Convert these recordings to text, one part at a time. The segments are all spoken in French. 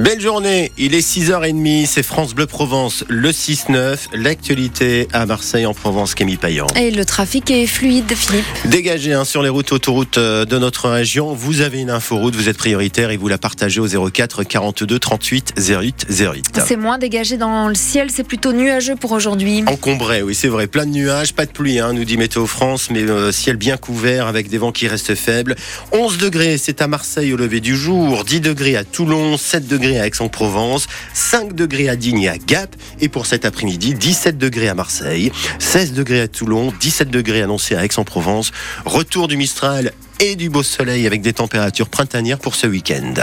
Belle journée, il est 6h30, c'est France Bleu Provence, le 6-9, l'actualité à Marseille en Provence, Camille Payan. Et le trafic est fluide, Philippe. Dégagé hein, sur les routes autoroutes euh, de notre région, vous avez une inforoute, vous êtes prioritaire et vous la partagez au 04 42 38 08 08. C'est moins dégagé dans le ciel, c'est plutôt nuageux pour aujourd'hui. Encombré, oui c'est vrai, plein de nuages, pas de pluie, hein, nous dit Météo France, mais euh, ciel bien couvert avec des vents qui restent faibles. 11 degrés, c'est à Marseille au lever du jour, 10 degrés à Toulon, 7 degrés à Aix-en-Provence, 5 degrés à Digne et à Gap, et pour cet après-midi, 17 degrés à Marseille, 16 degrés à Toulon, 17 degrés annoncés à Aix-en-Provence. Retour du Mistral et du beau soleil avec des températures printanières pour ce week-end.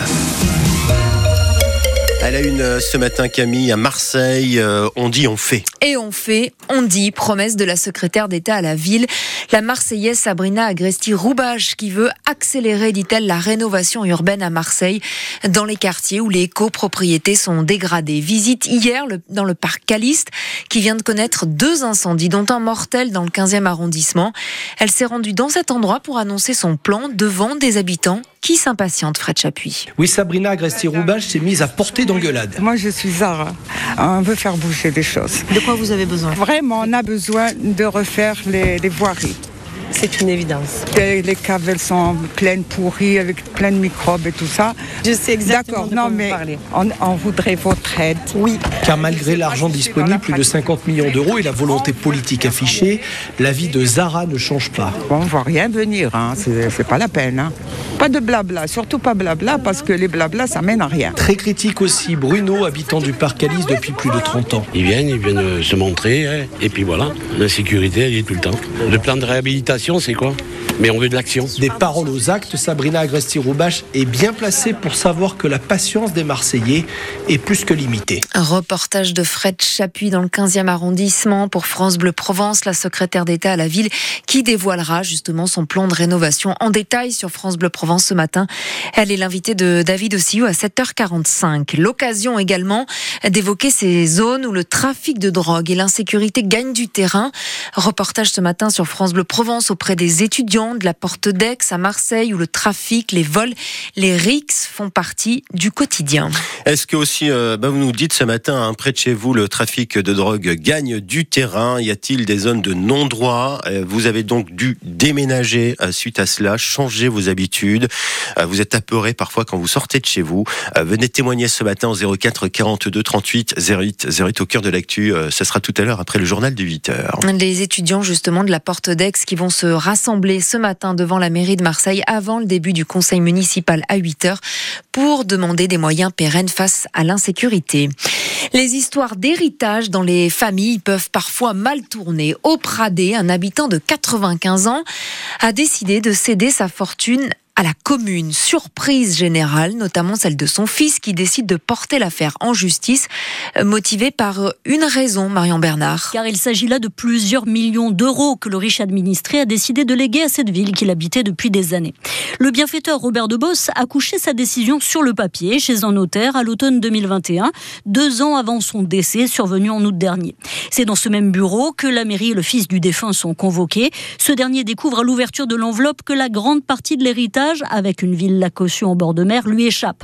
Elle a une euh, ce matin, Camille, à Marseille. Euh, on dit, on fait. Et on fait, on dit, promesse de la secrétaire d'État à la ville, la Marseillaise Sabrina Agresti-Roubache, qui veut accélérer, dit-elle, la rénovation urbaine à Marseille, dans les quartiers où les copropriétés sont dégradées. Visite hier dans le parc Caliste, qui vient de connaître deux incendies, dont un mortel dans le 15e arrondissement. Elle s'est rendue dans cet endroit pour annoncer son plan devant des habitants qui s'impatiente, Fred Chapuis? Oui, Sabrina Agresti-Roubache s'est mise à porter d'engueulade. Moi, je suis Zara. On veut faire bouger les choses. De quoi vous avez besoin? Vraiment, on a besoin de refaire les, les voiries. C'est une évidence. Les caves, elles sont pleines, pourries, avec plein de microbes et tout ça. Je sais exactement D'accord, non, mais on, on, voudrait votre aide. Oui. Car malgré l'argent disponible, plus de 50 millions d'euros et la volonté politique affichée, la vie de Zara ne change pas. On ne voit rien venir, hein. c'est pas la peine. Hein. Pas de blabla, surtout pas blabla, parce que les blabla, ça mène à rien. Très critique aussi, Bruno, habitant du parc Alice depuis plus de 30 ans. Ils viennent, ils viennent se montrer, hein, et puis voilà, l'insécurité, elle y est tout le temps. Le plan de réhabilitation, c'est quoi? Mais on veut de l'action. Des paroles aux actes, Sabrina Agresti-Roubache est bien placée pour savoir que la patience des Marseillais est plus que limitée. Un reportage de Fred Chapuis dans le 15e arrondissement pour France Bleu Provence, la secrétaire d'État à la ville, qui dévoilera justement son plan de rénovation en détail sur France Bleu Provence ce matin. Elle est l'invitée de David Ossiou à 7h45. L'occasion également d'évoquer ces zones où le trafic de drogue et l'insécurité gagnent du terrain. Reportage ce matin sur France Bleu Provence auprès des étudiants de la Porte d'Aix à Marseille où le trafic, les vols, les rixes font partie du quotidien. Est-ce que aussi, euh, bah vous nous dites ce matin, hein, près de chez vous, le trafic de drogue gagne du terrain Y a-t-il des zones de non-droit? Euh, Vous avez donc dû déménager euh, suite à cela, changer vos habitudes? Vous êtes apeuré parfois quand vous sortez de chez vous. Venez témoigner ce matin au 04 42 38 08 08 au cœur de l'actu. Ce sera tout à l'heure après le journal de 8 h Les étudiants justement de la Porte d'Aix qui vont se rassembler ce matin devant la mairie de Marseille avant le début du conseil municipal à 8 heures pour demander des moyens pérennes face à l'insécurité. Les histoires d'héritage dans les familles peuvent parfois mal tourner. Au Pradé, un habitant de 95 ans a décidé de céder sa fortune à la commune. Surprise générale, notamment celle de son fils qui décide de porter l'affaire en justice, euh, motivé par euh, une raison, Marion Bernard. Car il s'agit là de plusieurs millions d'euros que le riche administré a décidé de léguer à cette ville qu'il habitait depuis des années. Le bienfaiteur Robert de Boss a couché sa décision sur le papier chez un notaire à l'automne 2021, deux ans avant son décès survenu en août dernier. C'est dans ce même bureau que la mairie et le fils du défunt sont convoqués. Ce dernier découvre à l'ouverture de l'enveloppe que la grande partie de l'héritage avec une villa caution en bord de mer lui échappe.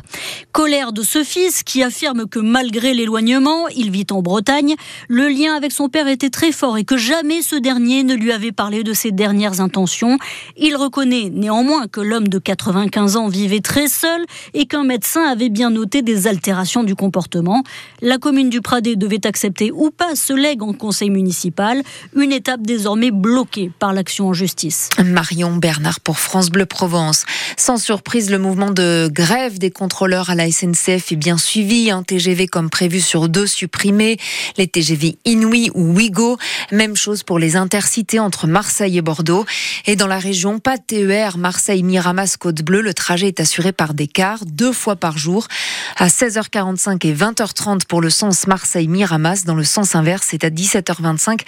Colère de ce fils qui affirme que malgré l'éloignement, il vit en Bretagne, le lien avec son père était très fort et que jamais ce dernier ne lui avait parlé de ses dernières intentions. Il reconnaît néanmoins que l'homme de 95 ans vivait très seul et qu'un médecin avait bien noté des altérations du comportement. La commune du Pradé devait accepter ou pas ce legs en conseil municipal, une étape désormais bloquée par l'action en justice. Marion Bernard pour France Bleu Provence. Sans surprise, le mouvement de grève des contrôleurs à la SNCF est bien suivi. Un TGV comme prévu sur deux supprimés. Les TGV Inouï ou Ouigo. Même chose pour les intercités entre Marseille et Bordeaux. Et dans la région, pas TER Marseille-Miramas-Côte-Bleue. Le trajet est assuré par des cars deux fois par jour à 16h45 et 20h30 pour le sens Marseille-Miramas. Dans le sens inverse, c'est à 17h25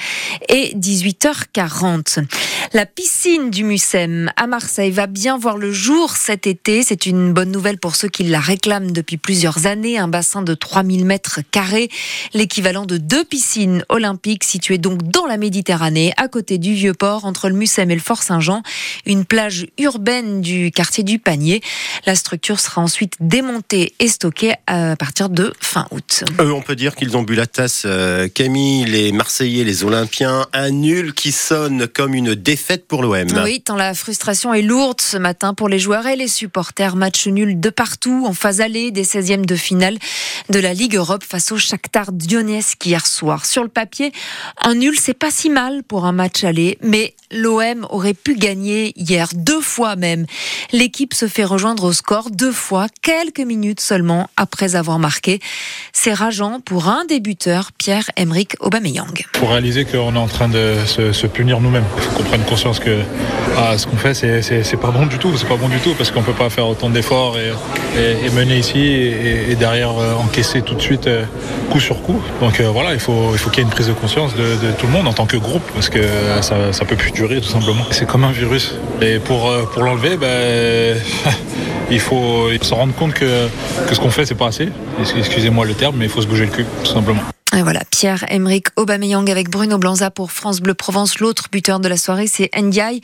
et 18h40. La piscine du Mucem à Marseille va bien voir le jour cet été. C'est une bonne nouvelle pour ceux qui la réclament depuis plusieurs années. Un bassin de 3000 mètres carrés, l'équivalent de deux piscines olympiques situées donc dans la Méditerranée, à côté du Vieux-Port, entre le Mussem et le Fort-Saint-Jean. Une plage urbaine du quartier du Panier. La structure sera ensuite démontée et stockée à partir de fin août. On peut dire qu'ils ont bu la tasse, euh, Camille, les Marseillais, les Olympiens. Un nul qui sonne comme une défaite pour l'OM. Oui, tant la frustration est lourde ce matin pour les joueurs et les supporters. Match nul de partout en phase allée des 16e de finale de la Ligue Europe face au Shakhtar Donetsk hier soir. Sur le papier, un nul, c'est pas si mal pour un match aller, mais l'OM aurait pu gagner hier deux fois même. L'équipe se fait rejoindre au score deux fois, quelques minutes seulement après avoir marqué. C'est rageant pour un débuteur, Pierre-Emerick Aubameyang. Pour réaliser qu'on est en train de se, se punir nous-mêmes. Il faut qu'on prenne conscience que ah, ce qu'on fait, c'est, pas bon du tout. C'est pas bon du tout parce qu'on peut pas faire autant d'efforts et, et, et mener ici et, et derrière euh, encaisser tout de suite euh, coup sur coup. Donc euh, voilà, il faut, il faut qu'il y ait une prise de conscience de, de tout le monde en tant que groupe parce que ça, ça peut plus durer tout simplement. C'est comme un virus. Et pour, pour l'enlever, ben, il faut se rendre compte que, que ce qu'on fait, c'est pas assez. Excusez-moi le terme, mais il faut se bouger le cul, tout simplement. Et voilà, Pierre-Emerick Aubameyang avec Bruno Blanza pour France Bleu Provence. L'autre buteur de la soirée, c'est Ndiaye.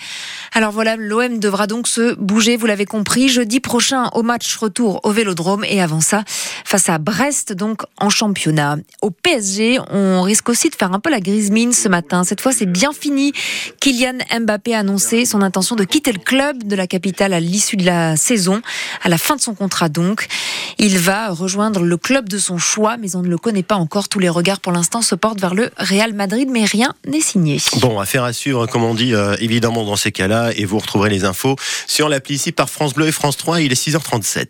Alors voilà, l'OM devra donc se bouger, vous l'avez compris, jeudi prochain au match retour au Vélodrome et avant ça, face à Brest, donc en championnat. Au PSG, on risque aussi de faire un peu la grise mine ce matin. Cette fois, c'est bien fini. Kylian Mbappé a annoncé son intention de quitter le club de la capitale à l'issue de la saison, à la fin de son contrat donc. Il va rejoindre le club de son choix, mais on ne le connaît pas encore. Tous les regards pour l'instant se portent vers le Real Madrid, mais rien n'est signé. Bon, affaire à suivre, comme on dit, euh, évidemment, dans ces cas-là, et vous retrouverez les infos sur l'appli ici par France Bleu et France 3, il est 6h37.